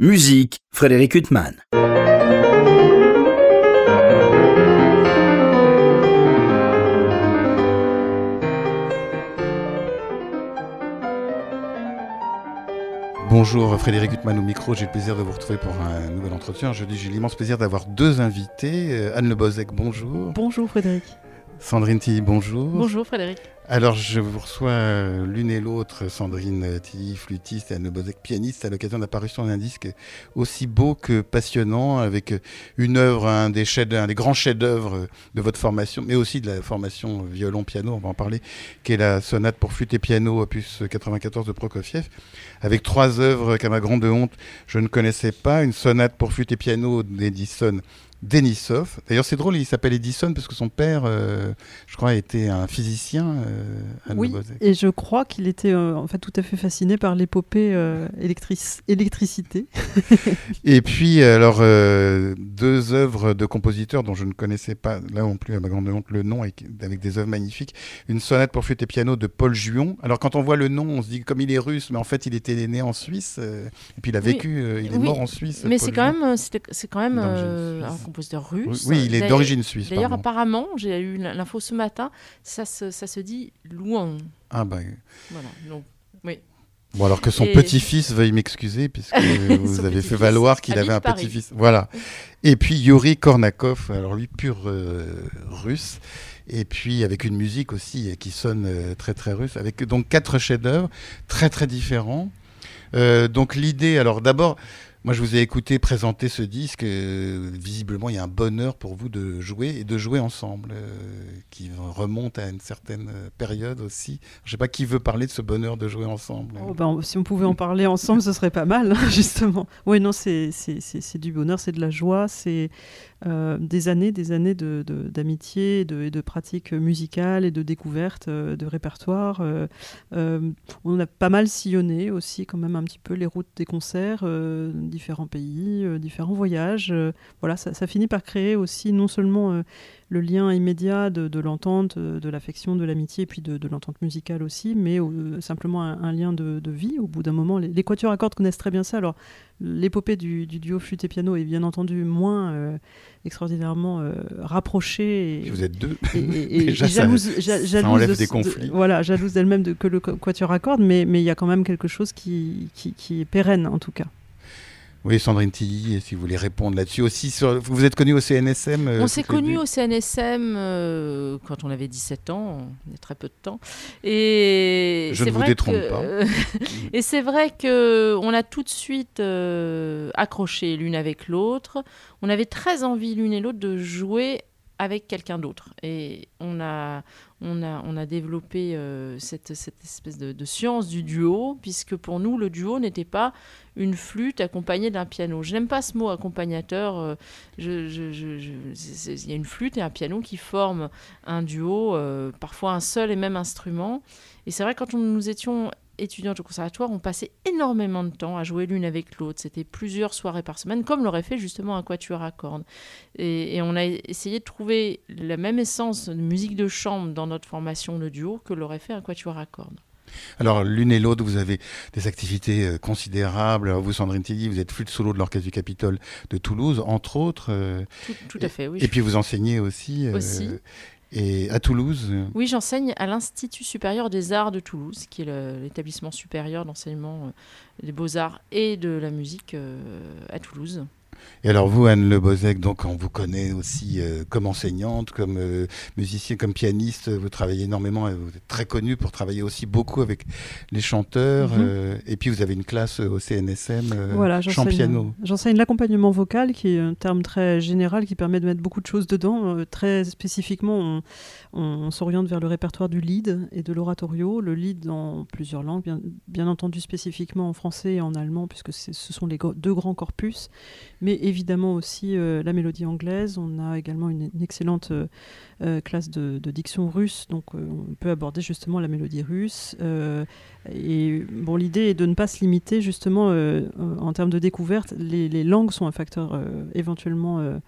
Musique, Frédéric Huttman. Bonjour Frédéric Huttman au micro, j'ai le plaisir de vous retrouver pour un nouvel entretien. Jeudi, j'ai l'immense plaisir d'avoir deux invités. Euh, Anne Lebozek, bonjour. Bonjour Frédéric. Sandrine Tilly, bonjour. Bonjour Frédéric. Alors, je vous reçois euh, l'une et l'autre, Sandrine Tilly, flûtiste, et Anne Lebozek, pianiste, à l'occasion de l'apparition d'un disque aussi beau que passionnant, avec une œuvre, un des, chefs, un des grands chefs-d'œuvre de votre formation, mais aussi de la formation violon-piano, on va en parler, qui est la sonate pour flûte et piano, opus 94 de Prokofiev, avec trois œuvres qu'à ma grande honte, je ne connaissais pas, une sonate pour flûte et piano d'Edison Denisov. D'ailleurs, c'est drôle, il s'appelle Edison parce que son père, euh, je crois, était un physicien. Euh, oui, et je crois qu'il était euh, en fait tout à fait fasciné par l'épopée électricité. et puis, alors, deux œuvres de compositeurs dont je ne connaissais pas, là non plus, à ma grande honte, le nom, avec, des œuvres magnifiques. Une sonate pour flûte et piano de Paul Juon. Alors, quand on voit le nom, on se dit comme il est russe, mais en fait, il était né en Suisse. et puis, il a vécu, il est mort en Suisse. Mais c'est quand, même, c'est quand même compositeur russe. Oui, il est d'origine suisse. D'ailleurs, apparemment, j'ai eu l'info ce matin, ça se, ça se dit Louan. Ah bah. Voilà, donc, oui. Bon, alors que son petit-fils veuille m'excuser, puisque vous avez fait valoir qu'il avait un petit-fils. Voilà. Et puis Yuri Kornakov, alors lui, pur euh, russe. Et puis avec une musique aussi qui sonne euh, très très russe, avec donc quatre chefs-d'œuvre très très différents. Euh, donc l'idée, alors d'abord, moi, je vous ai écouté présenter ce disque. Euh, visiblement, il y a un bonheur pour vous de jouer et de jouer ensemble, euh, qui remonte à une certaine euh, période aussi. Je ne sais pas qui veut parler de ce bonheur de jouer ensemble. Oh, ben, si on pouvait en parler ensemble, ce serait pas mal, justement. Oui, non, c'est du bonheur, c'est de la joie, c'est des années, des années d'amitié, de, de, de, musicales et de découvertes de répertoire. On a pas mal sillonné aussi quand même un petit peu les routes des concerts, différents pays, différents voyages. voilà, ça, ça, finit par créer aussi non seulement le lien immédiat de, l'entente, de l'affection, de l'amitié, et puis de, l'entente musicale aussi, mais simplement un, lien de, vie. Au bout d'un moment, les, les quatuors à cordes connaissent très bien ça. Alors, l'épopée du, duo flûte et piano est bien entendu moins euh, extraordinairement euh, rapprochée. Et, vous êtes deux. Et, jalouse, ça, enlève des conflits. voilà, jalouse d'elle-même que le quatuor à cordes, mais il y a quand même quelque chose qui, qui est pérenne en tout cas. Oui, Sandrine Tilly, si vous voulez répondre là-dessus aussi. vous êtes connu au CNSM euh, On s'est connu au CNSM euh, quand on avait 17 ans, il y a très peu de temps. Et Je ne vous détrompe pas. et c'est vrai qu'on a tout de suite euh, accroché l'une avec l'autre. On avait très envie l'une et l'autre de jouer avec quelqu'un d'autre. Et on a, on a, on a développé euh, cette, cette, espèce de, science du duo, puisque pour nous, le duo n'était pas une flûte accompagnée d'un piano. Je n'aime pas ce mot accompagnateur. Euh, il y a une flûte et un piano qui forment un duo, euh, parfois un seul et même instrument. Et c'est vrai, quand nous étions étudiantes au conservatoire, on passait énormément de temps à jouer l'une avec l'autre. C'était plusieurs soirées par semaine, comme l'aurait fait justement un quatuor à cordes. Et, on a essayé de trouver la même essence de musique de chambre dans notre formation de duo que l'aurait fait un quatuor à cordes. Alors, l'une et l'autre, vous avez des activités euh, considérables. vous, Sandrine Tilly, vous êtes flûte solo de l'Orchestre du Capitole de Toulouse, entre autres. Euh, tout, à fait, oui. Et puis, vous enseignez aussi. Euh, aussi. Et à Toulouse Oui, j'enseigne à l'Institut supérieur des arts de Toulouse, qui est l'établissement supérieur d'enseignement des beaux-arts et de la musique à Toulouse. Et alors vous, Anne Lebozek, donc on vous connaît aussi euh, comme enseignante, comme euh, musicien, comme pianiste. Vous travaillez énormément, et vous êtes très connue pour travailler aussi beaucoup avec les chanteurs. Mhm. Euh, et puis vous avez une classe au CNSM, voilà, chant piano. J'enseigne l'accompagnement vocal, qui est un terme très général qui permet de mettre beaucoup de choses dedans. très spécifiquement, on, on, s'oriente vers le répertoire du lead et de l'oratorio. Le lead en plusieurs langues, bien, bien, entendu spécifiquement en français et en allemand, puisque ce sont les deux grands corpus. Mais évidemment aussi euh, la mélodie anglaise. On a également une, excellente euh, euh, classe de, diction russe, donc on peut aborder justement la mélodie russe. et bon, l'idée est de ne pas se limiter justement en termes de découverte. Les, langues sont un facteur éventuellement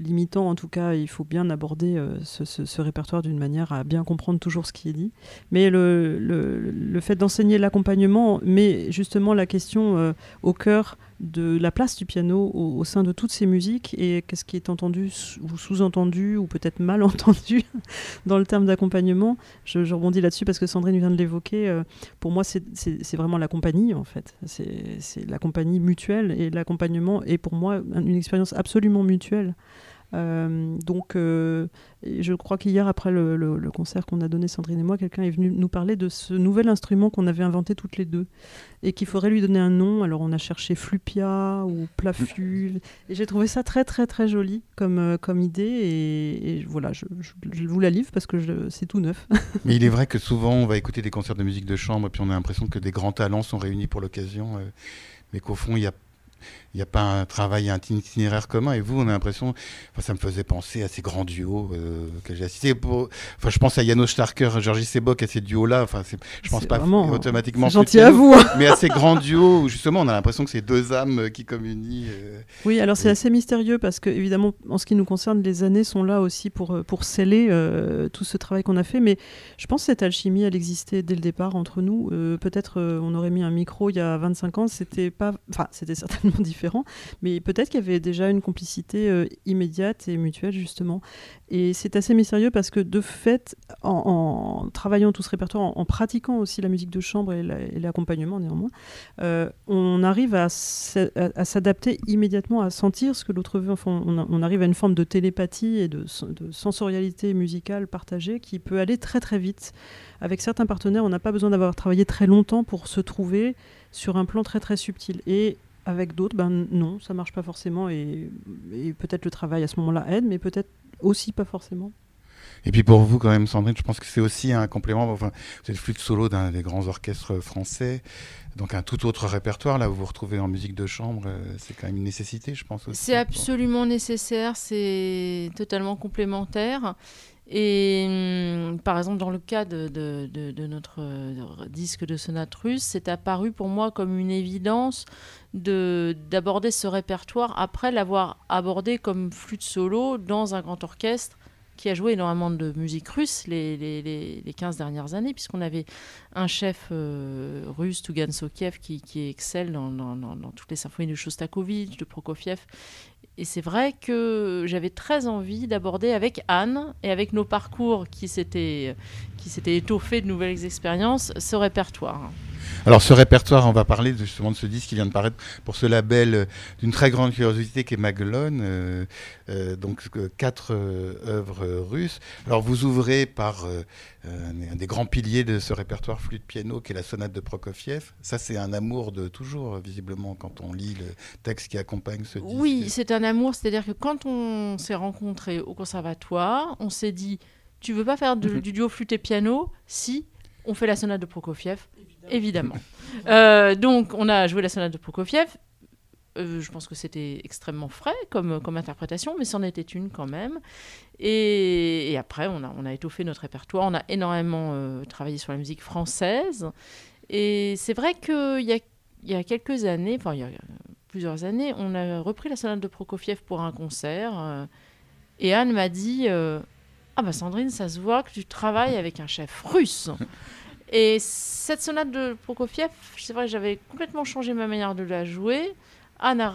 limitant. En tout cas, il faut bien aborder ce, répertoire d'une manière à bien comprendre toujours ce qui est dit. Mais le, fait d'enseigner l'accompagnement met justement la question au cœur de la place du piano au, sein de toutes ces musiques et qu'est-ce qui est entendu ou sous-entendu ou peut-être mal entendu dans le terme d'accompagnement? Je, rebondis là-dessus parce que Sandrine vient de l'évoquer. Euh, pour moi, c'est vraiment la compagnie en fait. C'est la compagnie mutuelle et l'accompagnement est pour moi une expérience absolument mutuelle. Euh, donc, euh, je crois qu'hier, après le, concert qu'on a donné, Sandrine et moi, quelqu'un est venu nous parler de ce nouvel instrument qu'on avait inventé toutes les deux et qu'il faudrait lui donner un nom. Alors, on a cherché flupia ou plaful et j'ai trouvé ça très, très, très joli comme, euh, comme idée. Et, voilà, je, vous la livre parce que c'est tout neuf. Mais il est vrai que souvent, on va écouter des concerts de musique de chambre et puis on a l'impression que des grands talents sont réunis pour l'occasion, mais qu'au fond, il y a il n'y a pas un travail, un itinéraire commun. Et vous, on a l'impression, enfin, ça me faisait penser à ces grands duos euh, que j'ai assistés. Pour... Enfin, je pense à Janos Starker, Georgi Sebok, à ces duos-là. Enfin, je pense pas automatiquement. gentil à vous. Hein. Mais à ces grands duos où justement, on a l'impression que c'est deux âmes euh, qui communient. Euh, oui, alors c'est assez mystérieux parce que évidemment, en ce qui nous concerne, les années sont là aussi pour pour sceller tout ce travail qu'on a fait. Mais je pense que cette alchimie, elle existait dès le départ entre nous. Peut-être on aurait mis un micro il y a 25 ans, c'était pas, enfin, c'était certainement différent mais peut-être qu'il y avait déjà une complicité euh, immédiate et mutuelle, justement. Et c'est assez mystérieux parce que, de fait, en, travaillant tout ce répertoire, en, pratiquant aussi la musique de chambre et l'accompagnement, néanmoins, euh, on arrive à, s'adapter immédiatement, à sentir ce que l'autre veut. Enfin, on, arrive à une forme de télépathie et de, de sensorialité musicale partagée qui peut aller très très vite. Avec certains partenaires, on n'a pas besoin d'avoir travaillé très longtemps pour se trouver sur un plan très très subtil. Et avec d'autres, ben non, ça marche pas forcément et, peut-être le travail à ce moment-là aide, mais peut-être aussi pas forcément. Et puis pour vous, quand même, Sandrine, je pense que c'est aussi un complément. Enfin, vous êtes flûte solo d'un des grands orchestres français, donc un tout autre répertoire. Là, vous vous retrouvez en musique de chambre, euh, c'est quand même une nécessité, je pense. C'est absolument nécessaire, c'est totalement complémentaire. Et hum, par exemple, dans le cas de, de, notre euh, disque de sonate russe, c'est apparu pour moi comme une évidence d'aborder ce répertoire après l'avoir abordé comme flûte solo dans un grand orchestre qui a joué énormément de musique russe les, les, les, 15 dernières années, puisqu'on avait un chef euh, russe, Tugan Sokiev, qui, qui excelle dans, dans, dans, toutes les symphonies de Shostakovich, de Prokofiev, et c'est vrai que j'avais très envie d'aborder avec Anne et avec nos parcours qui s'étaient étoffés de nouvelles expériences ce répertoire. Alors ce répertoire, on va parler justement de ce disque qui vient de paraître pour ce label euh, d'une très grande curiosité qui est Maguelone, euh, euh, donc quatre œuvres russes. Alors vous ouvrez par un des grands piliers de ce répertoire flûte piano qui est la sonate de Prokofiev. Ça c'est un amour de toujours visiblement quand on lit le texte qui accompagne ce disque. Oui, c'est un amour, c'est-à-dire que quand on s'est rencontrés au conservatoire, on s'est dit tu veux pas faire mhm. du duo flûte et piano Si, on fait la sonate de Prokofiev? Évidemment. Euh, donc, on a joué la sonate de Prokofiev. Euh, je pense que c'était extrêmement frais comme, comme interprétation, mais c'en était une quand même. Et, après, on a, on a étoffé notre répertoire. On a énormément euh, travaillé sur la musique française. Et c'est vrai qu'il y a, y a quelques années, enfin, il y a plusieurs années, on a repris la sonate de Prokofiev pour un concert. et Anne m'a dit Ah, bah Sandrine, ça se voit que tu travailles avec un chef russe. Et cette sonate de Prokofiev, c'est vrai que j'avais complètement changé ma manière de la jouer. Anne a,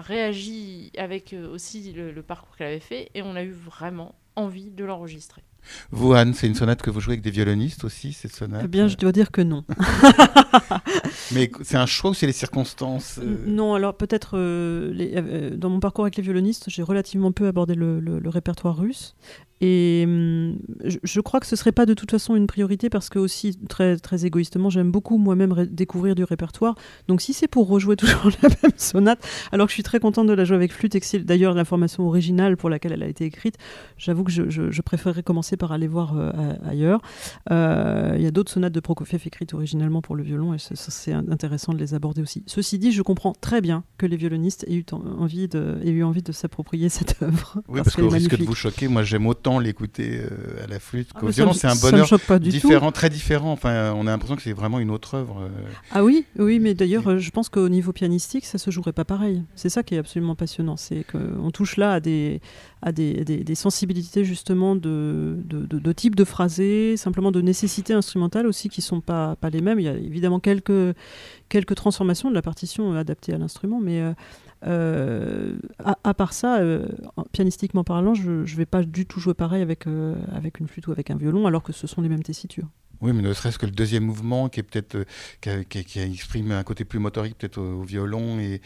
réagi avec euh, aussi le, parcours qu'elle avait fait et on a eu vraiment envie de l'enregistrer. Vous, Anne, c'est une sonate que vous jouez avec des violonistes aussi, cette sonate? Eh bien, je dois dire que non. Mais c'est un choix ou c'est les circonstances euh? Non, alors peut-être euh, dans mon parcours avec les violonistes, j'ai relativement peu abordé le répertoire russe. Et hum, je, crois que ce serait pas de toute façon une priorité parce que aussi très très égoïstement, j'aime beaucoup moi-même découvrir du répertoire. Donc si c'est pour rejouer toujours la même sonate, alors que je suis très contente de la jouer avec flûte et que c'est d'ailleurs la formation originale pour laquelle elle a été écrite, j'avoue que je, je, préférerais commencer par aller voir euh, ailleurs. Euh, il y a d'autres sonates de Prokofiev écrites originalement pour le violon et c'est intéressant de les aborder aussi. Ceci dit, je comprends très bien que les violonistes aient eu envie de, aient eu envie de s'approprier cette œuvre. Oui, parce, parce qu'au risque de vous choquer, moi j'aime autant autant l'écouter à la flûte Ah, qu'au ça violon. C'est un bonheur choque pas du tout. différent, très différent. Enfin, on a l'impression que c'est vraiment une autre œuvre. euh. Ah oui, oui, mais d'ailleurs, euh, je pense qu'au niveau pianistique, ça se jouerait pas pareil. C'est ça qui est absolument passionnant, c'est qu'on touche là à des, à des, des- des sensibilités justement de, de, de, de type de phrasé, simplement de nécessité instrumentale aussi qui sont pas, pas les mêmes. Il y a évidemment quelques, quelques transformations de la partition adaptées à l'instrument, mais euh, euh, à, à part ça, euh, en- pianistiquement parlant, je ne vais pas du tout jouer pareil avec, euh, avec une flûte ou avec un violon, alors que ce sont les mêmes tessitures. Oui, mais ne serait-ce que le deuxième mouvement, qui est peut-être euh, qui, exprime un côté plus motorique peut-être au, violon et,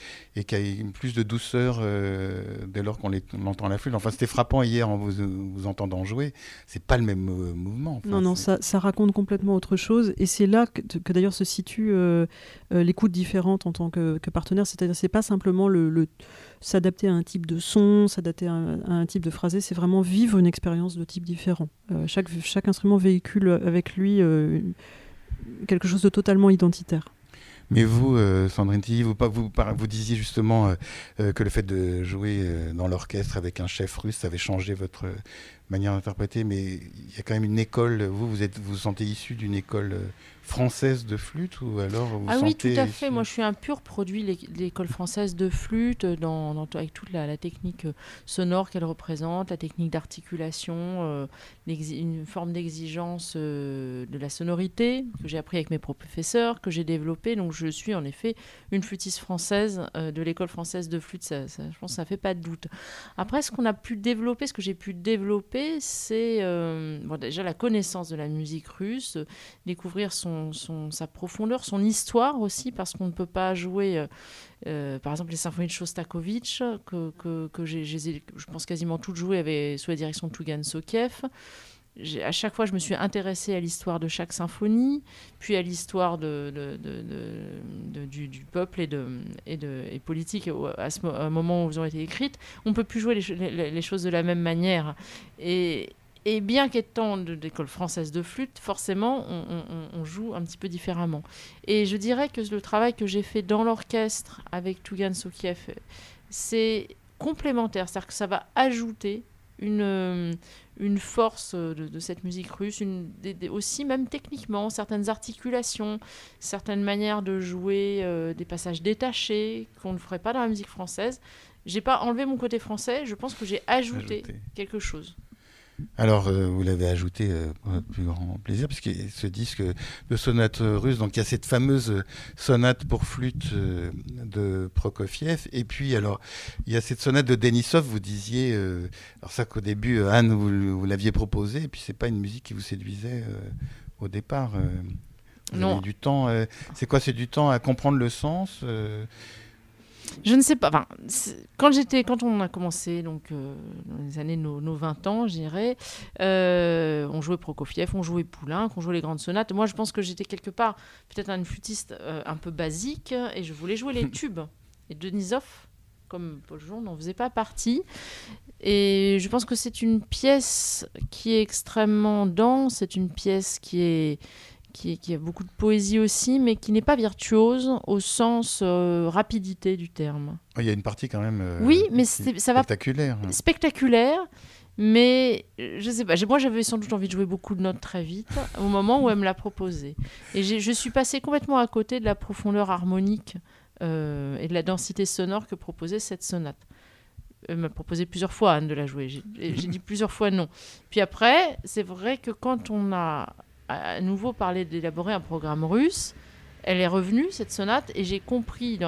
qui a plus de douceur euh, dès lors qu'on entend la flûte. Enfin, c'était frappant hier en vous, vous entendant jouer. C'est pas le même euh, mouvement. Non, non, ça, raconte complètement autre chose. Et c'est là que, d'ailleurs se situe l'écoute différente en tant que, partenaire. C'est-à-dire, c'est pas simplement le, le- s'adapter à un type de son, s'adapter à, un- type de phrasé, c'est vraiment vivre une expérience de type différent. Euh, chaque, chaque instrument véhicule avec lui euh, quelque chose de totalement identitaire. Mais vous, euh, Sandrine Tilly, vous, vous, vous disiez justement que le fait de jouer dans l'orchestre avec un chef russe, avait changé votre manière d'interpréter. Mais il y a quand même une école. Vous, vous êtes, vous vous sentez issu d'une école française de flûte ou alors vous Ah oui, tout à fait. Moi, je suis un pur produit de l'é- de l'école française de flûte, euh, dans, dans- avec toute la, la technique euh, sonore qu'elle représente, la technique d'articulation, euh, une forme d'exigence euh, de la sonorité que j'ai appris avec mes professeurs, que j'ai développé. Donc, je suis en effet une flûtiste française euh, de l'école française de flûte. Ça, ça- je pense que ça fait pas de doute. Après, ce qu'on a pu développer, ce que j'ai pu développer, c'est bon, déjà la connaissance de la musique russe, découvrir son, sa profondeur, son histoire aussi, parce qu'on ne peut pas jouer, euh, euh, par exemple, les symphonies de Shostakovich, que, que, je pense, quasiment toutes jouées avec, sous la direction de Tougan Sokiev. À chaque fois, je me suis intéressée à l'histoire de chaque symphonie, puis à l'histoire du, peuple et, de, et, politique à ce moment où elles ont été écrites. On ne peut plus jouer les- les choses de la même manière. Et, et bien qu'étant de l'école française de flûte, forcément, on, on- on joue un petit peu différemment. Et je dirais que le travail que j'ai fait dans l'orchestre avec Tougan Sokiev, c'est complémentaire. C'est-à-dire que ça va ajouter une, une force de, de cette musique russe, une, des- des- aussi même techniquement, certaines articulations, certaines manières de jouer, euh, des passages détachés qu'on ne ferait pas dans la musique française. J'ai pas enlevé mon côté français, je pense que j'ai ajouté, Ajouté. quelque chose. Alors, euh, vous l'avez ajouté euh, pour notre plus grand plaisir, puisque ce disque de sonate russe, donc il y a cette fameuse sonate pour flûte euh, de Prokofiev, et puis alors, il y a cette sonate de Denisov, vous disiez, euh, alors ça qu'au début, euh, Anne, vous, vous l'aviez proposé, et puis c'est pas une musique qui vous séduisait euh, au départ. euh, vous Non. avez du temps, euh, c'est quoi, c'est du temps à comprendre le sens euh, Je ne sais pas. Enfin, quand j'étais, quand on a commencé, donc euh, dans les années nos, nos 20 ans, je dirais, euh, on jouait Prokofiev, on jouait Poulenc, on jouait les grandes sonates. Moi, je pense que j'étais quelque part peut-être une flûtiste euh, un peu basique et je voulais jouer les tubes. Et Denisov, comme Paul Jean, n'en faisait pas partie. Et je pense que c'est une pièce qui est extrêmement dense. C'est une pièce qui est qui, a beaucoup de poésie aussi, mais qui n'est pas virtuose au sens euh, rapidité du terme. oh, Il y a une partie quand même euh, Oui, mais qui- ça va spectaculaire. spectaculaire, mais euh, je sais pas. Moi, j'avais sans doute envie de jouer beaucoup de notes très vite au moment où elle me l'a proposé. Et je suis passée complètement à côté de la profondeur harmonique euh, et de la densité sonore que proposait cette sonate. Elle m'a proposé plusieurs fois, Anne, de la jouer. J'ai dit plusieurs fois non. Puis après, c'est vrai que quand on a à nouveau parlé d'élaborer un programme russe, elle est revenue, cette sonate, et j'ai compris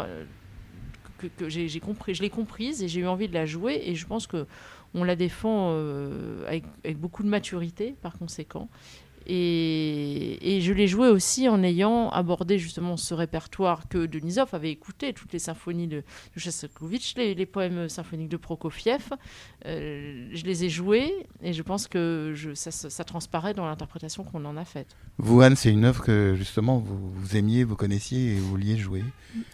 que, j'ai compris, je l'ai comprise et j'ai eu envie de la jouer et je pense que on la défend euh, avec beaucoup de maturité par conséquent. Et, et je l'ai joué aussi en ayant abordé justement ce répertoire que Denisov avait écouté, toutes les symphonies de, de Shostakovich, les, les poèmes symphoniques de Prokofiev. Euh, je les ai joués et je pense que je, ça, ça- ça transparaît dans l'interprétation qu'on en a faite. Vous, Anne, c'est une œuvre que justement vous, vous aimiez, vous connaissiez et vous vouliez jouer.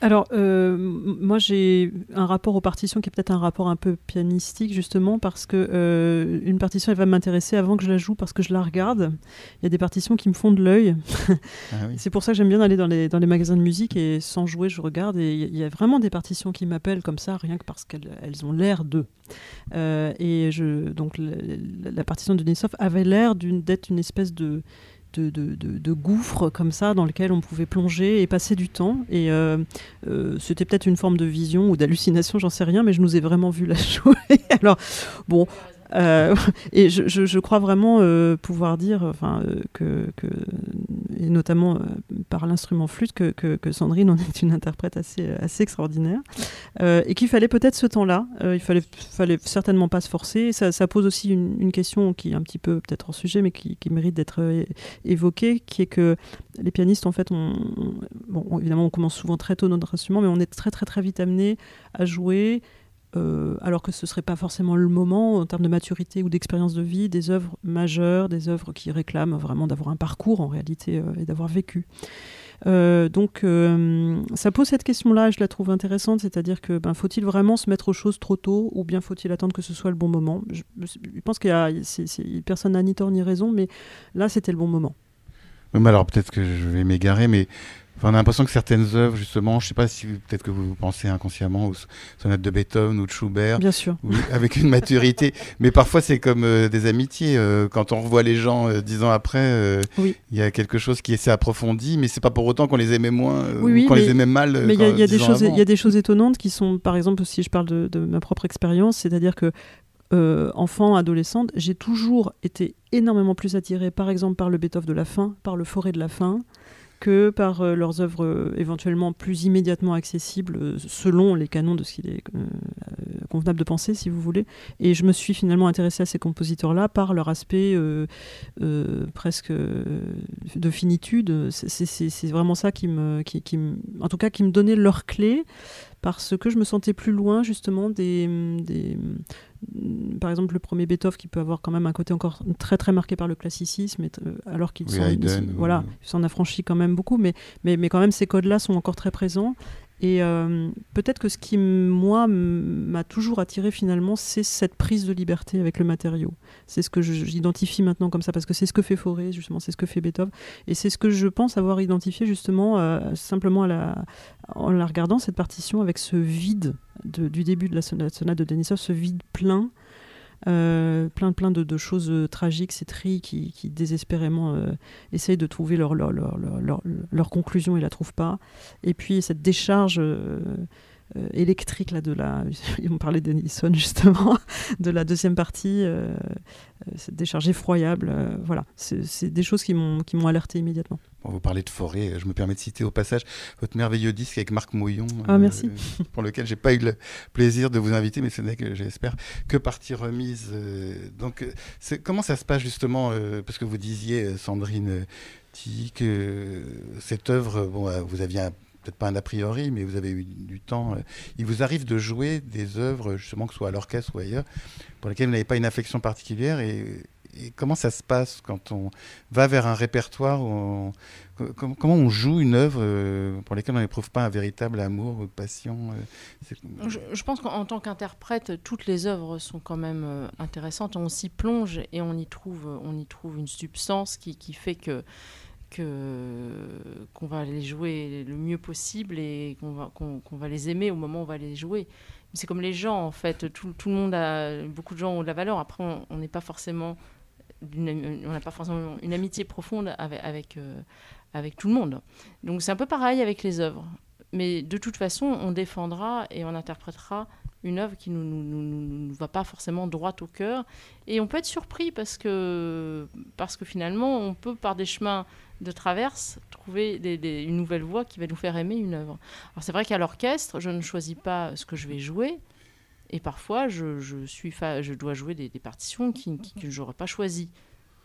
Alors, euh, moi, j'ai un rapport aux partitions qui est peut-être un rapport un peu pianistique, justement, parce que euh, une partition, elle va m'intéresser avant que je la joue, parce que je la regarde. Il y a des partitions qui me font de l'œil. Ah oui. C'est pour ça que j'aime bien aller dans les, dans les magasins de musique et sans jouer, je regarde. Et il y a vraiment des partitions qui m'appellent comme ça, rien que parce qu'elles elles ont l'air d'eux. Euh, et je, donc la, partition de Denisov avait l'air d'une- d'être une espèce de, de- de gouffre comme ça dans lequel on pouvait plonger et passer du temps. Et euh, euh, c'était peut-être une forme de vision ou d'hallucination, j'en sais rien, mais je nous ai vraiment vu la jouer. Alors, bon. Euh, et je, crois vraiment euh, pouvoir dire, enfin, euh, que, et notamment par l'instrument flûte, que, Sandrine en est une interprète assez, extraordinaire, et qu'il fallait peut-être ce temps-là. Il fallait, fallait certainement pas se forcer. Ça, pose aussi une, question qui est un petit peu peut-être hors sujet, mais qui, mérite d'être évoquée, qui est que les pianistes, en fait, on, on- bon, évidemment, on commence souvent très tôt notre instrument, mais on est très très très vite amené à jouer. Euh, alors que ce serait pas forcément le moment en termes de maturité ou d'expérience de vie, des œuvres majeures, des œuvres qui réclament vraiment d'avoir un parcours en réalité euh, et d'avoir vécu. Euh, donc ça pose cette question-là, je la trouve intéressante, c'est-à-dire que ben, faut-il vraiment se mettre aux choses trop tôt ou bien faut-il attendre que ce soit le bon moment? Je, pense qu'il y a personne n'a ni tort ni raison, mais là c'était le bon moment. Mais alors peut-être que je vais m'égarer, mais enfin, on a l'impression que certaines œuvres, justement, je sais pas si peut-être que vous pensez inconsciemment aux sonates de Beethoven ou de Schubert, Bien sûr. avec une maturité, mais parfois c'est comme euh, des amitiés. euh, quand on revoit les gens euh, dix ans après, il Oui. y a quelque chose qui s'est approfondi, mais c'est pas pour autant qu'on les aimait moins Oui, ou oui, qu'on les aimait mal. Mais il y a, y des choses, il avant. y a des choses étonnantes qui sont, par exemple, si je parle de, de ma propre expérience, c'est-à-dire que euh, enfant, adolescente, j'ai toujours été énormément plus attirée, par exemple, par le Beethoven de la fin, par le Forêt de la fin, que par euh, leurs œuvres euh, éventuellement plus immédiatement accessibles, euh, selon les canons de ce qu'il est convenable de penser, si vous voulez. Et je me suis finalement intéressée à ces compositeurs-là par leur aspect presque de finitude. C'est- vraiment ça qui me, qui, qui en tout cas, qui me donnait leur clé parce que je me sentais plus loin justement des, des par exemple le premier Beethoven qui peut avoir quand même un côté encore très très marqué par le classicisme euh, alors qu'il Oui, s'en- ou- voilà il s'en affranchit quand même beaucoup mais, mais, mais quand même ces codes là sont encore très présents et euh, peut-être que ce qui moi m'a toujours attiré finalement c'est cette prise de liberté avec le matériau. C'est ce que j'identifie maintenant comme ça parce que c'est ce que fait Fauré justement c'est ce que fait Beethoven. Et c'est ce que je pense avoir identifié justement euh, simplement en la regardant cette partition avec ce vide de- du début de la sonate, sonate de Denisov, ce vide plein, euh, plein plein de, de choses euh, tragiques, ces trilles qui, qui désespérément euh, essayent de trouver leur, leur, leur, leur, conclusion et la trouvent pas. Et puis cette décharge euh, électrique là de la, on parlait de Denison justement, de la deuxième partie, euh, euh, cette décharge effroyable. euh, voilà, c'est c'est des choses qui m'ont qui m'ont alerté immédiatement. Bon, vous parlez de forêt, je me permets de citer au passage votre merveilleux disque avec Marc Mouillon, Ah, merci. pour lequel j'ai pas eu le plaisir de vous inviter, mais ce n'est que j'espère que partie remise. euh, donc, euh, c'est- comment ça se passe justement euh, Parce que vous disiez, euh, Sandrine euh, que euh, cette œuvre, bon, euh, vous aviez un- peut-être pas un a priori, mais vous avez eu du temps. euh, il vous arrive de jouer des œuvres, justement, que ce soit à l'orchestre ou ailleurs, pour lesquelles vous n'avez pas une affection particulière et, comment ça se passe quand on va vers un répertoire on- co- com- comment on joue une œuvre euh, pour laquelle on n'éprouve pas un véritable amour ou passion euh, Je, pense qu'en tant qu'interprète, toutes les œuvres sont quand même intéressantes. On s'y plonge et on y trouve, on y trouve une substance qui fait que qu'on va les jouer le mieux possible et qu'on va, qu'on, va les aimer au moment où on va les jouer. C'est comme les gens, en fait. Tout, tout le monde a... Beaucoup de gens ont de la valeur. Après, on n'est pas forcément... On n'a pas forcément une amitié profonde avec, avec, euh, avec tout le monde. Donc c'est un peu pareil avec les œuvres. Mais de toute façon, on défendra et on interprétera une œuvre qui ne nous, nous- nous- nous va pas forcément droit au cœur. Et on peut être surpris parce que, parce que finalement, on peut, par des chemins de traverse, trouver des- une nouvelle voie qui va nous faire aimer une œuvre. Alors c'est vrai qu'à l'orchestre, je ne choisis pas ce que je vais jouer. Et parfois, je, dois jouer des, partitions qui, qui- que je n'aurais pas choisies.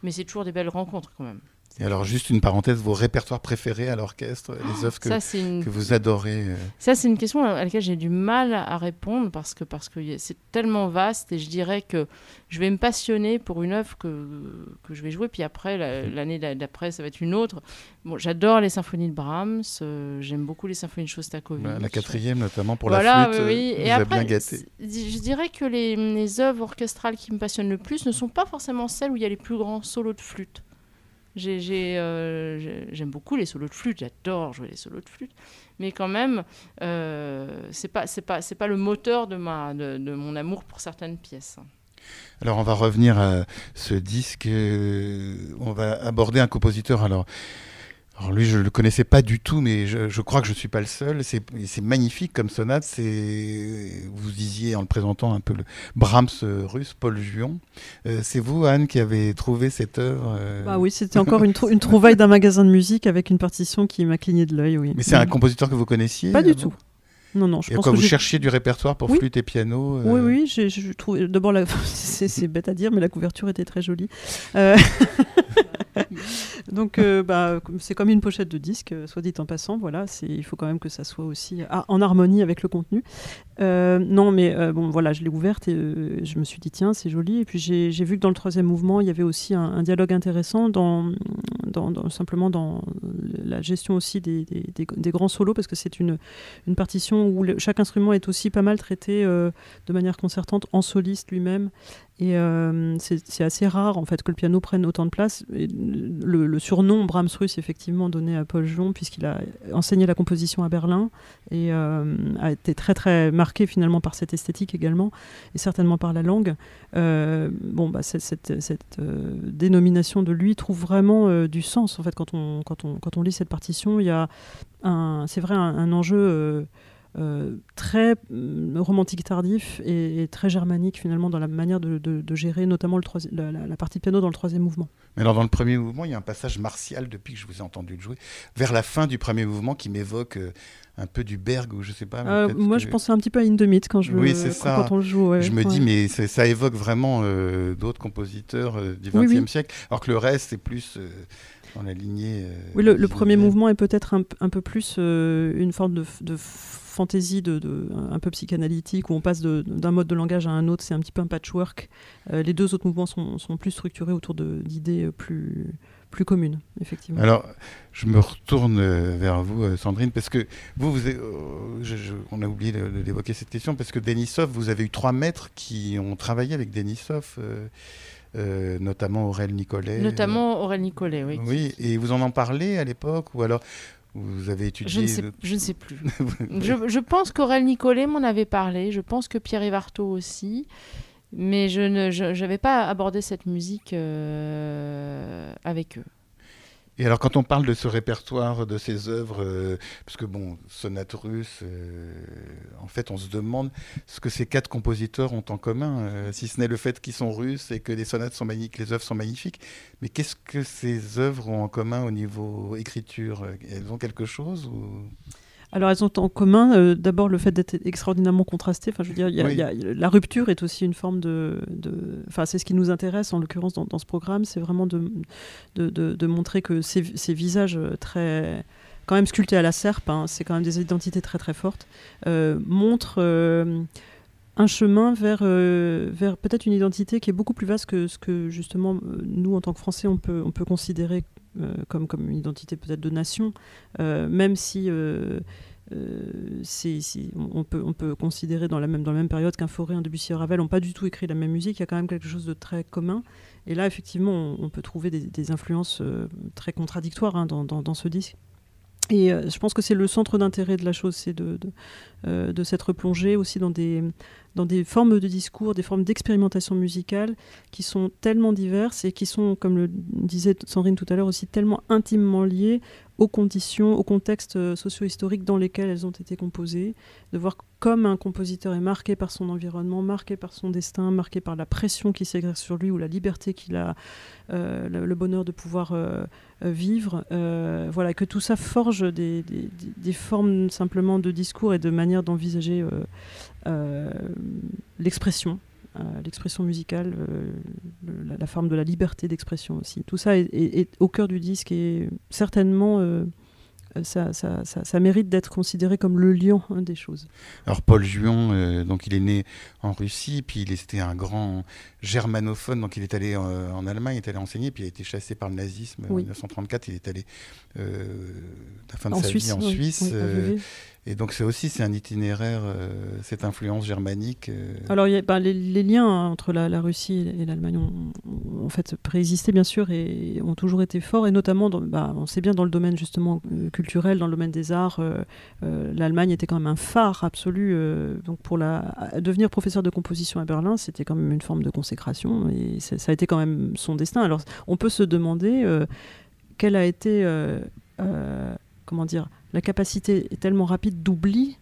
Mais c'est toujours des belles rencontres quand même. Et alors juste une parenthèse vos répertoires préférés à l'orchestre les œuvres que, une vous adorez euh, Ça, c'est une question à laquelle j'ai du mal à répondre parce que parce c'est tellement vaste et je dirais que je vais me passionner pour une œuvre que, que je vais jouer, puis après, la- l'année d'a- d'après, ça va être une autre. Bon, j'adore les symphonies de Brahms, euh, j'aime beaucoup les symphonies de Shostakovich. la, la quatrième notamment pour voilà, la flûte oui, oui. euh, Et vous a après, bien gâté je dirais que les, les œuvres orchestrales qui me passionnent le plus ne sont pas forcément celles où il y a les plus grands solos de flûte. J'aime beaucoup les solos de flûte, j'adore jouer les solos de flûte, mais quand même, c'est pas, pas, pas le moteur de, ma, de, mon amour pour certaines pièces. Alors on va revenir à ce disque. On va aborder un compositeur. Alors alors lui, je ne le connaissais pas du tout, mais je, crois que je ne suis pas le seul. C'est magnifique comme sonate. Vous disiez en le présentant un peu le Brahms euh, russe, Paul Juon. Euh, c'est vous, Anne, qui avez trouvé cette œuvre euh bah Oui, c'était encore une, une, trouvaille d'un magasin de musique avec une partition qui m'a cligné de l'œil. Oui. Mais c'est un mm. compositeur que vous connaissiez Pas du tout. Non, non, je et pense quoi, que vous cherchiez du répertoire pour flûte et piano Oui, oui, j'ai trouvé. D'abord, la... c'est bête à dire, mais la couverture était très jolie. Donc, euh, bah, c'est comme une pochette de disque, euh, soit dit en passant. Voilà, il faut quand même que ça soit aussi ah, en harmonie avec le contenu. Euh, non, mais bon, voilà, je l'ai ouverte et je me suis dit tiens, c'est joli. Et puis j'ai vu que dans le troisième mouvement, il y avait aussi un, dialogue intéressant dans, simplement dans la gestion aussi des, grands solos, parce que c'est une partition où chaque instrument est aussi pas mal traité de manière concertante en soliste lui-même. Et euh, c'est assez rare en fait que le piano prenne autant de place. le, surnom Brahms russe effectivement donné à Paul Jon puisqu'il a enseigné la composition à Berlin et euh, a été très très marqué finalement par cette esthétique également et certainement par la langue. Euh, bon bah cette, cette, dénomination de lui trouve vraiment du sens en fait quand on, quand on, quand on lit cette partition. Il y a c'est vrai un enjeu très mm, romantique tardif et, très germanique finalement dans la manière de, gérer notamment le la, partie de piano dans le troisième mouvement. Mais alors dans le premier mouvement, il y a un passage martial depuis que je vous ai entendu le jouer, vers la fin du premier mouvement qui m'évoque euh, un peu du Berg ou je sais pas. Euh, moi, je pensais un petit peu à Indemit quand je oui, quand, ça. quand on le joue. je me dis, mais ça évoque vraiment d'autres compositeurs du XXe siècle, alors que le reste c'est plus dans la lignée. oui, le, premier mouvement est peut-être un, un, peu plus une forme de, de fantaisie de, un peu psychanalytique où on passe d'un mode de langage à un autre, c'est un petit peu un patchwork. Euh, les deux autres mouvements sont, sont plus structurés autour d'idées euh, plus, plus communes, effectivement. Alors, je me retourne euh, vers vous, Sandrine, parce que vous, vous on a oublié d'évoquer cette question, parce que Denisov, vous avez eu trois maîtres qui ont travaillé avec Denisov. notamment Aurel Nicolet. Notamment Aurel Nicolet, oui. Oui, et vous en en parlez à l'époque Ou alors vous avez étudié Je ne sais, je ne sais plus. je, je, pense qu'Aurel Nicolet m'en avait parlé. Je pense que Pierre Evarto aussi. Mais je n'avais pas abordé cette musique euh, avec eux. Et alors, quand on parle de ce répertoire, de ces œuvres, euh, parce que bon, sonate russe, euh, en fait, on se demande ce que ces quatre compositeurs ont en commun, euh, si ce n'est le fait qu'ils sont russes et que les sonates sont magnifiques, les œuvres sont magnifiques. Mais qu'est-ce que ces œuvres ont en commun au niveau écriture? Elles ont quelque chose ou? Alors elles ont en commun euh, d'abord le fait d'être extraordinairement contrastées. Enfin, je veux dire, y a, la rupture est aussi une forme de. Enfin, c'est ce qui nous intéresse en l'occurrence dans, ce programme, c'est vraiment de, de, de, montrer que ces, ces, visages très quand même sculptés à la serpe, hein, c'est quand même des identités très très fortes, euh, montrent euh, un chemin vers, vers peut-être une identité qui est beaucoup plus vaste que ce que justement nous en tant que Français on peut, on peut considérer euh, comme, comme une identité peut-être de nation, euh, même si euh, on, peut, on peut considérer dans la même, période qu'un Forêt, un Debussy et Ravel n'ont pas du tout écrit la même musique, il y a quand même quelque chose de très commun. Et là, effectivement, on, peut trouver des, influences très contradictoires hein, dans, ce disque. Et je pense que c'est le centre d'intérêt de la chose, c'est de s'être plongé aussi dans des, dans des formes de discours, des formes d'expérimentation musicale qui sont tellement diverses et qui sont, comme le disait Sandrine tout à l'heure, aussi tellement intimement liées aux conditions, aux contextes euh, socio-historiques dans lesquels elles ont été composées, de voir comme un compositeur est marqué par son environnement, marqué par son destin, marqué par la pression qui s'exerce sur lui ou la liberté qu'il a, euh, le, bonheur de pouvoir euh, vivre, voilà, que tout ça forge des, formes simplement de discours et de manière d'envisager l'expression, euh, l'expression musicale, euh, la, forme de la liberté d'expression aussi. Tout ça est, au cœur du disque et certainement ça, ça, ça, mérite d'être considéré comme le lion hein, des choses. Alors Paul Juon, donc il est né en Russie, puis il était un grand germanophone, donc il est allé en Allemagne, il est allé enseigner, puis il a été chassé par le nazisme en 1934, il est allé la fin de sa Suisse, vie en Suisse. Et donc c'est aussi c'est un itinéraire, euh, cette influence germanique. euh. Alors, bah, les, liens entre la, Russie et l'Allemagne ont, en fait préexisté, bien sûr, et ont toujours été forts, et notamment, bah, on sait bien, dans le domaine justement euh, culturel, dans le domaine des arts, l'Allemagne était quand même un phare absolu. donc, pour la, devenir professeur de composition à Berlin, c'était quand même une forme de consécration, et ça a été quand même son destin. Alors, on peut se demander quelle a été, comment dire, la capacité tellement rapide d'oubli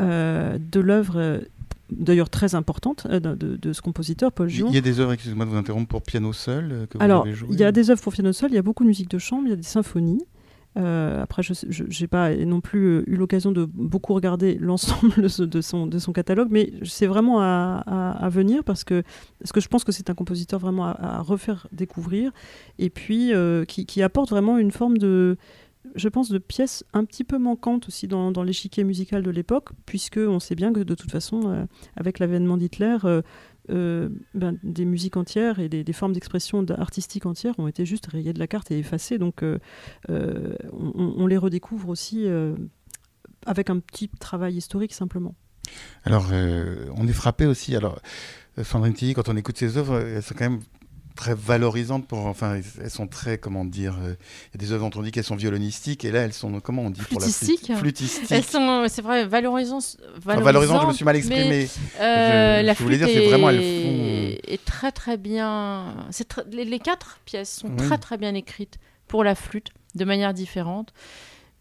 euh, de l'œuvre, euh, d'ailleurs très importante, euh, de, ce compositeur, Paul Il Gion. y a des œuvres, excusez-moi de vous interrompre, pour piano seul euh, que vous Alors, avez joué il y a des œuvres pour piano seul, il y a beaucoup de musique de chambre, il y a des symphonies. Euh, après, je n'ai pas non plus eu l'occasion de beaucoup regarder l'ensemble de, son, de son catalogue, mais c'est vraiment à, à- à venir parce que, parce que je pense que c'est un compositeur vraiment à, à refaire découvrir et puis qui, qui apporte vraiment une forme de, je pense, de pièce un petit peu manquante aussi dans, dans l'échiquier musical de l'époque, puisque on sait bien que de toute façon, euh, avec l'avènement d'Hitler, euh, euh, ben, des musiques entières et des, formes d'expression artistique entières ont été juste rayées de la carte et effacées. Donc, on, les redécouvre aussi avec un petit travail historique simplement. Alors, on est frappé aussi. Alors, Sandrine Tilly, quand on écoute ses œuvres, elles sont quand même très valorisantes. Pour, enfin, elles sont très, comment dire, euh, il y a des œuvres dont on dit qu'elles sont violonistiques, et là, elles sont, comment on dit pour la flûte Flûtistiques. Flûtistiques. Elles sont, c'est vrai, valorisantes. Enfin, valorisantes, je me suis mal exprimé. Euh, Je- la je voulais flûte dire, c'est est, vraiment, elles font- est très très bien. c'est tr- les, les quatre pièces sont Oui. très très bien écrites pour la flûte de manière différente.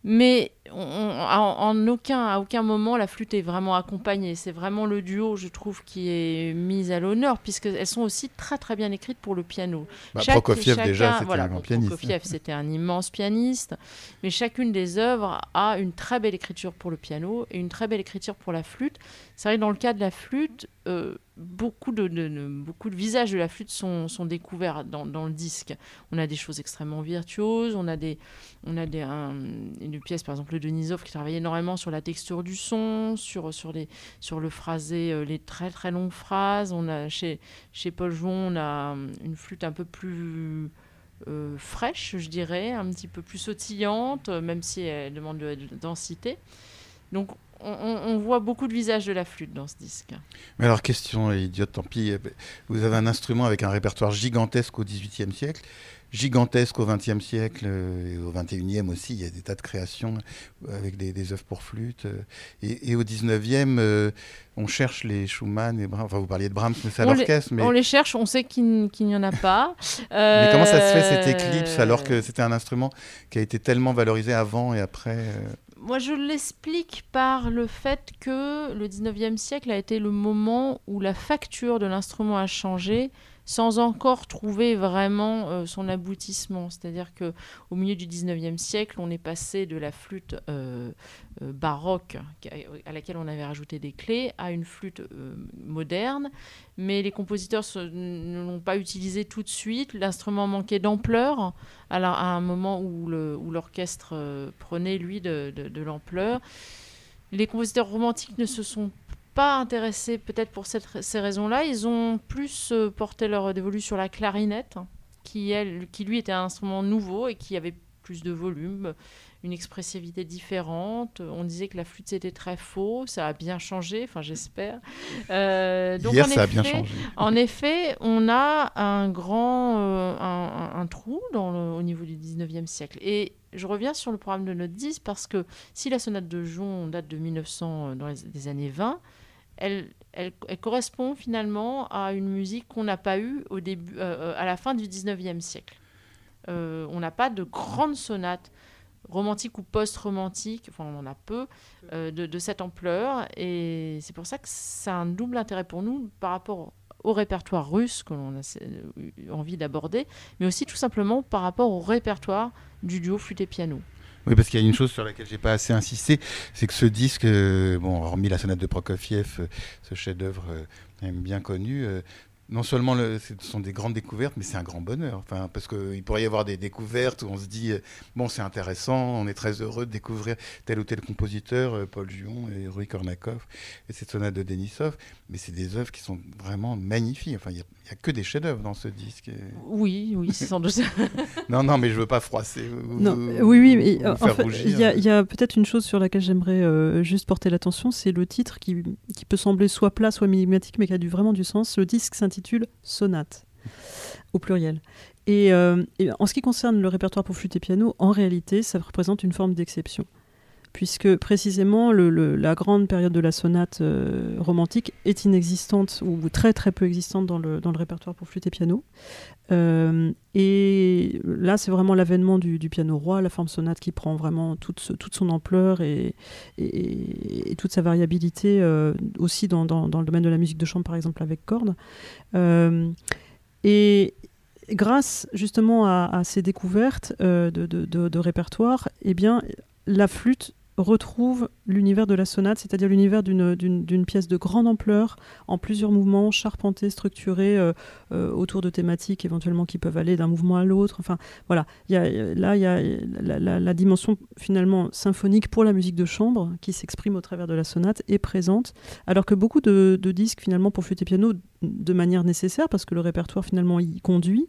Mais on- en, en aucun, à aucun moment la flûte est vraiment accompagnée. C'est vraiment le duo, je trouve, qui est mis à l'honneur, puisqu'elles sont aussi très très bien écrites pour le piano. Bah, Chaque- Prokofiev, chacun- déjà, c'était voilà, un grand pianiste. Prokofiev, c'était un immense pianiste. Mais chacune des œuvres a une très belle écriture pour le piano et une très belle écriture pour la flûte. C'est vrai que dans le cas de la flûte, euh, beaucoup, de, de- de- beaucoup de visages de la flûte sont, sont découverts dans, dans le disque. On a des choses extrêmement virtuoses, on a des, on a des, un- une pièce, par exemple, de Denisov qui travaille énormément sur la texture du son, sur, sur, les, sur le phrasé, euh, les très très longues phrases. On a, chez, chez Paul Jouon, on a hum, une flûte un peu plus euh, fraîche, je dirais, un petit peu plus sautillante, euh, même si elle demande de, de densité. Donc on, on- voit beaucoup de visages de la flûte dans ce disque. Mais alors, question idiote, tant pis. Vous avez un instrument avec un répertoire gigantesque au XVIIIe siècle, gigantesque au XXe siècle euh, et au XXIe aussi. Il y a des tas de créations euh, avec des, des œuvres pour flûte. euh, Et, et au XIXe, euh, on cherche les Schumann et Brahms. Enfin, vous parliez de Brahms, mais c'est à On les- l'orchestre. Mais, On les cherche, on sait qu'il n'y en a pas. mais comment ça se fait cette éclipse alors que c'était un instrument qui a été tellement valorisé avant et après euh, Moi, je l'explique par le fait que le 19e siècle a été le moment où la facture de l'instrument a changé sans encore trouver vraiment euh, son aboutissement. C'est-à-dire que au milieu du 19e siècle, on est passé de la flûte euh, euh, baroque à laquelle on avait rajouté des clés à une flûte moderne, mais les compositeurs ne l'ont pas utilisé tout de suite. L'instrument manquait d'ampleur à, un moment où l'orchestre prenait, lui, de, de- l'ampleur. Les compositeurs romantiques ne se sont pas intéressés peut-être pour cette- ces raisons-là. Ils ont plus euh, porté leur dévolu sur la clarinette, qui, elle, qui lui était un instrument nouveau et qui avait plus de volume, une expressivité différente. On disait que la flûte c'était très faux, ça a bien changé, enfin j'espère. Euh, donc, hier en ça a bien effet, changé. en effet, on a un grand euh, un, un- un trou dans le- au niveau du 19e siècle. Et je reviens sur le programme de notre 10 parce que si la sonate de Jon date de 1900, euh, dans les, des années 20, elle, correspond finalement à une musique qu'on n'a pas eue au début, euh, euh, à la fin du 19e siècle. Euh, on n'a pas de grandes sonates romantiques ou post-romantiques, enfin on en a peu, de, de cette ampleur. Et c'est pour ça que ça a un double intérêt pour nous par rapport au répertoire russe que l'on a envie d'aborder, mais aussi tout simplement par rapport au répertoire du duo flûte et piano. Oui, parce qu'il y a une chose sur laquelle j'ai pas assez insisté, c'est que ce disque, euh, bon, hormis la sonate de Prokofiev, euh, ce chef-d'œuvre euh, bien connu, non seulement le, ce sont des grandes découvertes, mais c'est un grand bonheur. Enfin, parce qu'il pourrait y avoir des découvertes où on se dit bon, c'est intéressant, on est très heureux de découvrir tel ou tel compositeur, Paul Juon et Rui Kornakov, et cette sonate de Denisov. Mais c'est des œuvres qui sont vraiment magnifiques. Enfin, il n'y a, que des chefs-d'œuvre dans ce disque. Oui, oui, c'est sans doute. non, non, mais je veux pas froisser. non, oui, oui, mais en fait, il y a, peut-être une chose sur laquelle j'aimerais euh, juste porter l'attention, c'est le titre qui, qui, peut sembler soit plat, soit minigmatique, mais qui a du, vraiment du sens. Le disque s'intitule Sonate, au pluriel. Euh, et, en ce qui concerne le répertoire pour flûte et piano, en réalité, ça représente une forme d'exception puisque précisément la grande période de la sonate euh, romantique est inexistante ou très très peu existante dans le, répertoire pour flûte et piano. Euh, et là, c'est vraiment l'avènement du, piano roi, la forme sonate qui prend vraiment toute, toute son ampleur et, et, toute sa variabilité euh, aussi dans, le domaine de la musique de chambre, par exemple, avec cordes. et grâce justement à, ces découvertes de, de, répertoire, eh bien, la flûte retrouve l'univers de la sonate, c'est-à-dire l'univers d'une pièce de grande ampleur, en plusieurs mouvements, charpentés, structurés, euh, euh, autour de thématiques éventuellement qui peuvent aller d'un mouvement à l'autre. Enfin, voilà. Là, il y a la, dimension finalement symphonique pour la musique de chambre qui s'exprime au travers de la sonate est présente, alors que beaucoup de, de disques finalement pour flûte et piano, de manière nécessaire, parce que le répertoire finalement y conduit,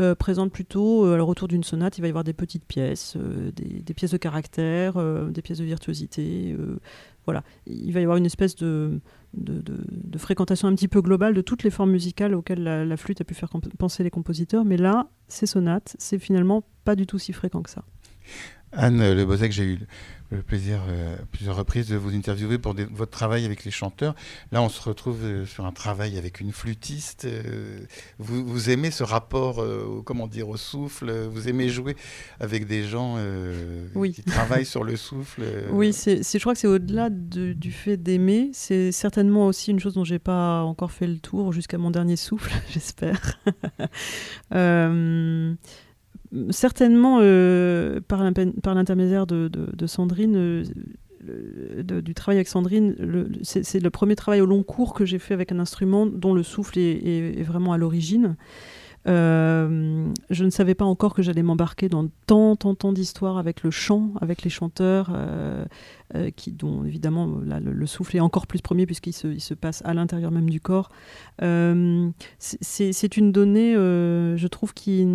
euh, présente plutôt, euh, alors autour d'une sonate, il va y avoir des petites pièces, euh, des, pièces de caractère, des pièces de virtuosité. voilà, il va y avoir une espèce de, de, fréquentation un petit peu globale de toutes les formes musicales auxquelles la, flûte a pu faire penser les compositeurs. Mais là, ces sonates, c'est finalement pas du tout si fréquent que ça. Anne Le j'ai eu le plaisir euh, à plusieurs reprises de vous interviewer pour votre travail avec les chanteurs. Là, on se retrouve euh, sur un travail avec une flûtiste. Euh, vous, aimez ce rapport, au, comment dire, au souffle. Vous aimez jouer avec des gens qui travaillent sur le souffle. Oui, c'est, je crois que c'est au-delà du fait d'aimer. C'est certainement aussi une chose dont j'ai pas encore fait le tour jusqu'à mon dernier souffle, j'espère certainement euh, par l'intermédiaire de, Sandrine, euh, du travail avec Sandrine, c'est le premier travail au long cours que j'ai fait avec un instrument dont le souffle est, vraiment à l'origine. Euh, je ne savais pas encore que j'allais m'embarquer dans tant, tant, tant d'histoires avec le chant, avec les chanteurs, dont évidemment le, souffle est encore plus premier puisqu'il se, il se passe à l'intérieur même du corps. c'est une donnée, je trouve, qui,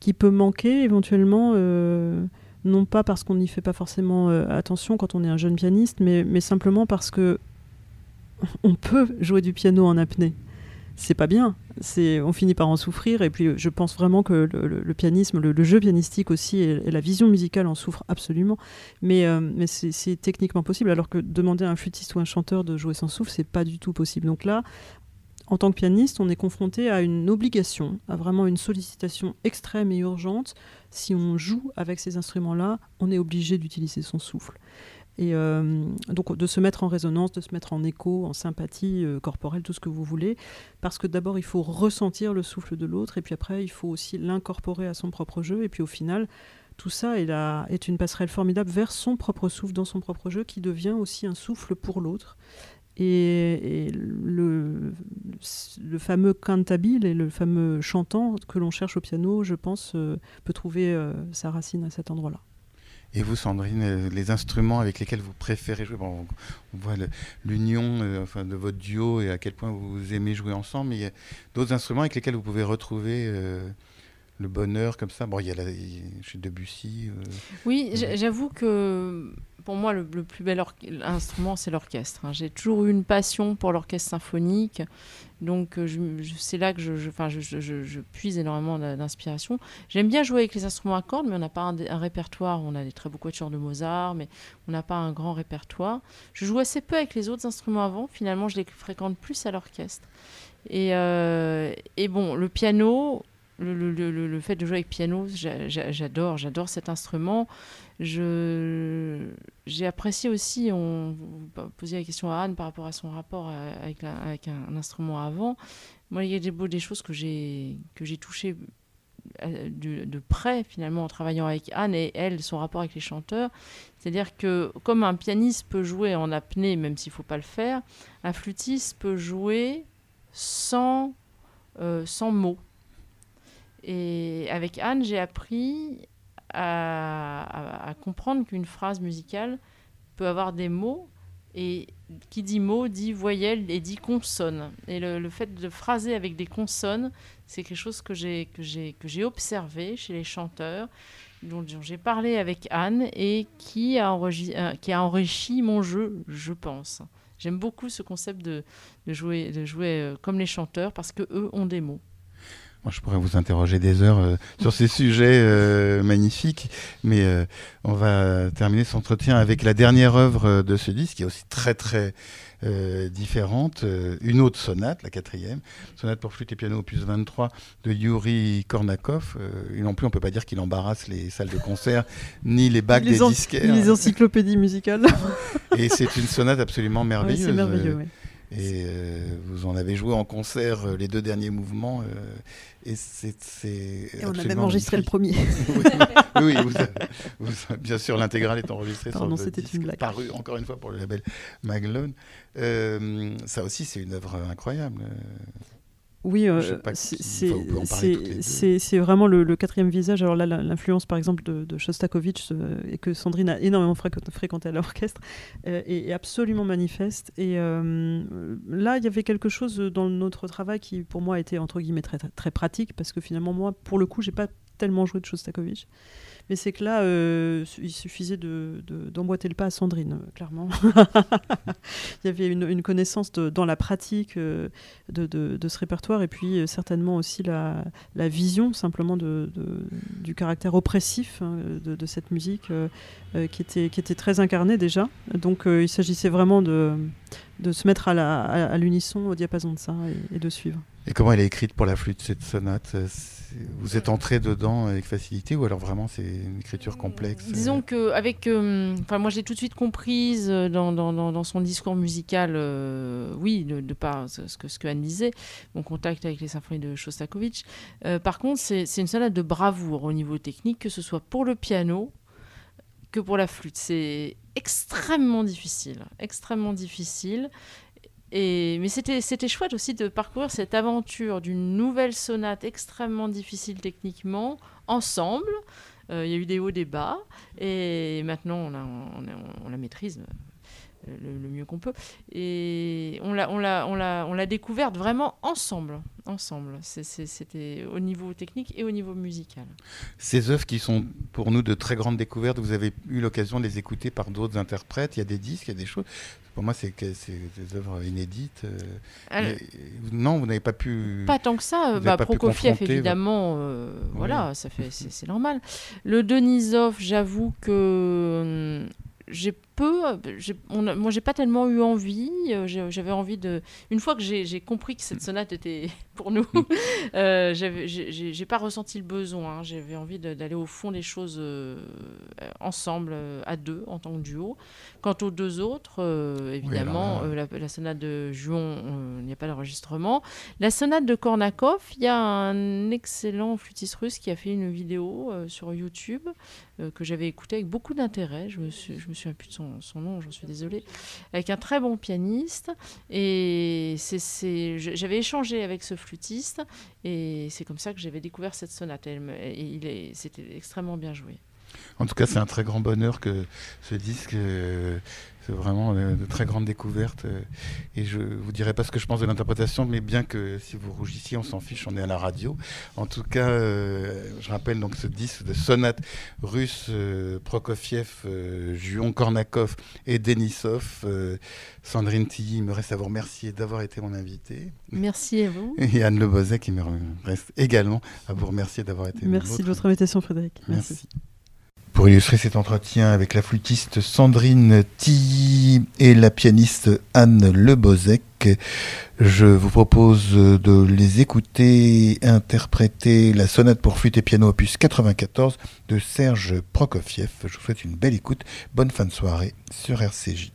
qui peut manquer éventuellement, euh, non pas parce qu'on n'y fait pas forcément euh, attention quand on est un jeune pianiste, mais, simplement parce que on peut jouer du piano en apnée. C'est pas bien, on finit par en souffrir et puis je pense vraiment que le, pianisme, le, jeu pianistique aussi et, la vision musicale en souffrent absolument, mais, euh, c'est techniquement possible alors que demander à un flûtiste ou un chanteur de jouer sans souffle, c'est pas du tout possible. Donc là, en tant que pianiste, on est confronté à une obligation, à vraiment une sollicitation extrême et urgente. Si on joue avec ces instruments-là, on est obligé d'utiliser son souffle. Et euh, donc de se mettre en résonance, de se mettre en écho, en sympathie euh, corporelle, tout ce que vous voulez, parce que d'abord il faut ressentir le souffle de l'autre, et puis après il faut aussi l'incorporer à son propre jeu, et puis au final tout ça est, est une passerelle formidable vers son propre souffle dans son propre jeu, qui devient aussi un souffle pour l'autre. Et, le, fameux cantabile et le fameux chantant que l'on cherche au piano, je pense, euh, peut trouver euh, sa racine à cet endroit-là. Et vous, Sandrine, euh, les instruments avec lesquels vous préférez jouer, on, voit l'union enfin, de votre duo et à quel point vous aimez jouer ensemble, mais il y a d'autres instruments avec lesquels vous pouvez retrouver le bonheur comme ça. Bon, il y a chez Debussy. oui, j'avoue que pour moi, le, plus bel instrument, c'est l'orchestre. Hein. J'ai toujours eu une passion pour l'orchestre symphonique. Donc, euh, c'est là que je, je, puise énormément d'inspiration. J'aime bien jouer avec les instruments à cordes, mais on n'a pas un, répertoire. On a des très beaux quatuors de Mozart, mais on n'a pas un grand répertoire. Je joue assez peu avec les autres instruments avant. Finalement, je les fréquente plus à l'orchestre. Et, euh, et, bon, le piano, le, fait de jouer avec piano, j'adore, j'adore cet instrument. J'ai apprécié aussi, on posait la question à Anne par rapport à son rapport avec, avec un, instrument avant. Moi, il y a des, des choses que j'ai touchées euh, de, de, près finalement en travaillant avec Anne et elle, son rapport avec les chanteurs. C'est-à-dire que comme un pianiste peut jouer en apnée, même s'il ne faut pas le faire, un flûtiste peut jouer sans euh, sans mots. Et avec Anne, j'ai appris à, comprendre qu'une phrase musicale peut avoir des mots, et qui dit mots dit voyelle et dit consonne. Et le, fait de phraser avec des consonnes, c'est quelque chose que j'ai que j'ai que j'ai observé chez les chanteurs, dont, dont j'ai parlé avec Anne et qui a, enregi- euh, qui a enrichi mon jeu, je pense. J'aime beaucoup ce concept de, de jouer, de jouer euh, comme les chanteurs parce que eux ont des mots. Moi, je pourrais vous interroger des heures euh, sur ces sujets euh, magnifiques, mais euh, on va terminer cet entretien avec la dernière œuvre de ce disque, qui est aussi très très différente, une autre sonate, la quatrième, sonate pour flûte et piano opus 23 de Yuri Kornakov. Non plus, on peut pas dire qu'il embarrasse les salles de concert ni les bacs Les des disquaires. Les encyclopédies musicales. Et c'est une sonate absolument Ouais, merveilleuse. c'est merveilleux. ouais. Et euh, vous en avez joué en concert euh, les deux derniers mouvements. euh, et c'est. on a même enregistré le premier. oui, oui, vous avez- vous avez- bien sûr, l'intégrale est enregistrée Pardon, sur le disque une blague. paru encore une fois pour le label Maglone. Ça aussi, c'est une œuvre incroyable. Oui, euh, c'est- vraiment le, le quatrième visage. Alors là, l'influence, par exemple, de, de Shostakovich, euh, et que Sandrine a énormément fréquent- fréquenté à l'orchestre, euh, est, est absolument manifeste. Et là, il y avait quelque chose dans notre travail qui, pour moi, était entre guillemets très, très pratique, parce que finalement, moi, pour le coup, j'ai pas tellement joué de Shostakovich. Mais c'est que là, euh, il suffisait de- de- d'emboîter le pas à Sandrine, euh, clairement. il y avait une, connaissance de- dans la pratique euh, de, de- de ce répertoire et puis certainement aussi la, la vision simplement de, de- du caractère oppressif hein, de, de cette musique qui, était, qui était très incarnée déjà. Donc il s'agissait vraiment de, de se mettre à la- à- l'unisson au diapason de ça et de suivre. Et comment elle est écrite pour la flûte, cette sonate Euh, Vous êtes entré dedans avec facilité ou alors vraiment c'est une écriture complexe euh, Disons que avec, euh, moi j'ai tout de suite comprise euh, dans, dans, dans, dans son discours musical, euh, oui, de, de par ce que ce que Anne disait, mon contact avec les symphonies de Shostakovich. Euh, par contre, c'est une sonate de bravoure au niveau technique, que ce soit pour le piano que pour la flûte. C'est extrêmement difficile, extrêmement difficile. Et, mais c'était chouette aussi de parcourir cette aventure d'une nouvelle sonate extrêmement difficile techniquement ensemble. Euh, Il y a eu des hauts, des bas, et maintenant on, la- maîtrise le, le mieux qu'on peut. Et on l'a, on l'a, on l'a, on l'a découverte vraiment ensemble, ensemble. C'était au niveau technique et au niveau musical. Ces œuvres qui sont pour nous de très grandes découvertes, vous avez eu l'occasion de les écouter par d'autres interprètes. Il y a des disques, il y a des choses. Pour moi, c'est des œuvres inédites. euh, Alors, mais, non, vous n'avez pas pu. Pas tant que ça. Bah, Prokofiev, évidemment, euh, voilà, ça fait, c'est, c'est normal. Le Denisov, j'avoue que hum, j'ai peu, j'ai- on moi j'ai pas tellement eu envie. euh, J'avais envie de, une fois que j'ai, compris que cette sonate était pour nous, euh, j'avais, j'ai, pas ressenti le besoin. J'avais envie d'aller au fond des choses euh, ensemble, euh, à deux, en tant que duo. Quant aux deux autres, euh, évidemment, là- euh, la, la sonate de Juon, euh, il n'y a pas d'enregistrement. La sonate de Kornakov, il y a un excellent flûtiste russe qui a fait une vidéo euh, sur YouTube euh, que j'avais écoutée avec beaucoup d'intérêt. Je me, suis, je me souviens plus de son, son nom, j'en suis désolée. Avec un très bon pianiste. Et c'est, j'avais échangé avec ce flûtiste et c'est comme ça que j'avais découvert cette sonate. Il est, c'était extrêmement bien joué. En tout cas, c'est un très grand bonheur que ce disque. Vraiment euh, de très grandes découvertes. euh, et je vous dirai pas ce que je pense de l'interprétation, mais bien que si vous rougissiez, on s'en fiche, on est à la radio. En tout cas, euh, je rappelle donc ce disque de sonate russe euh, Prokofiev, Juon Kornakov et Denisov. Sandrine Tilly, il me reste à vous remercier d'avoir été mon invité. Merci à vous. Et Anne Lebozek, il me reste également à vous remercier d'avoir été Merci de votre invitation, Frédéric. Merci. Pour illustrer cet entretien avec la flûtiste Sandrine Tilly et la pianiste Anne Lebozek, je vous propose de les écouter interpréter la sonate pour flûte et piano opus 94 de Serge Prokofiev. Je vous souhaite une belle écoute. Bonne fin de soirée sur RCJ.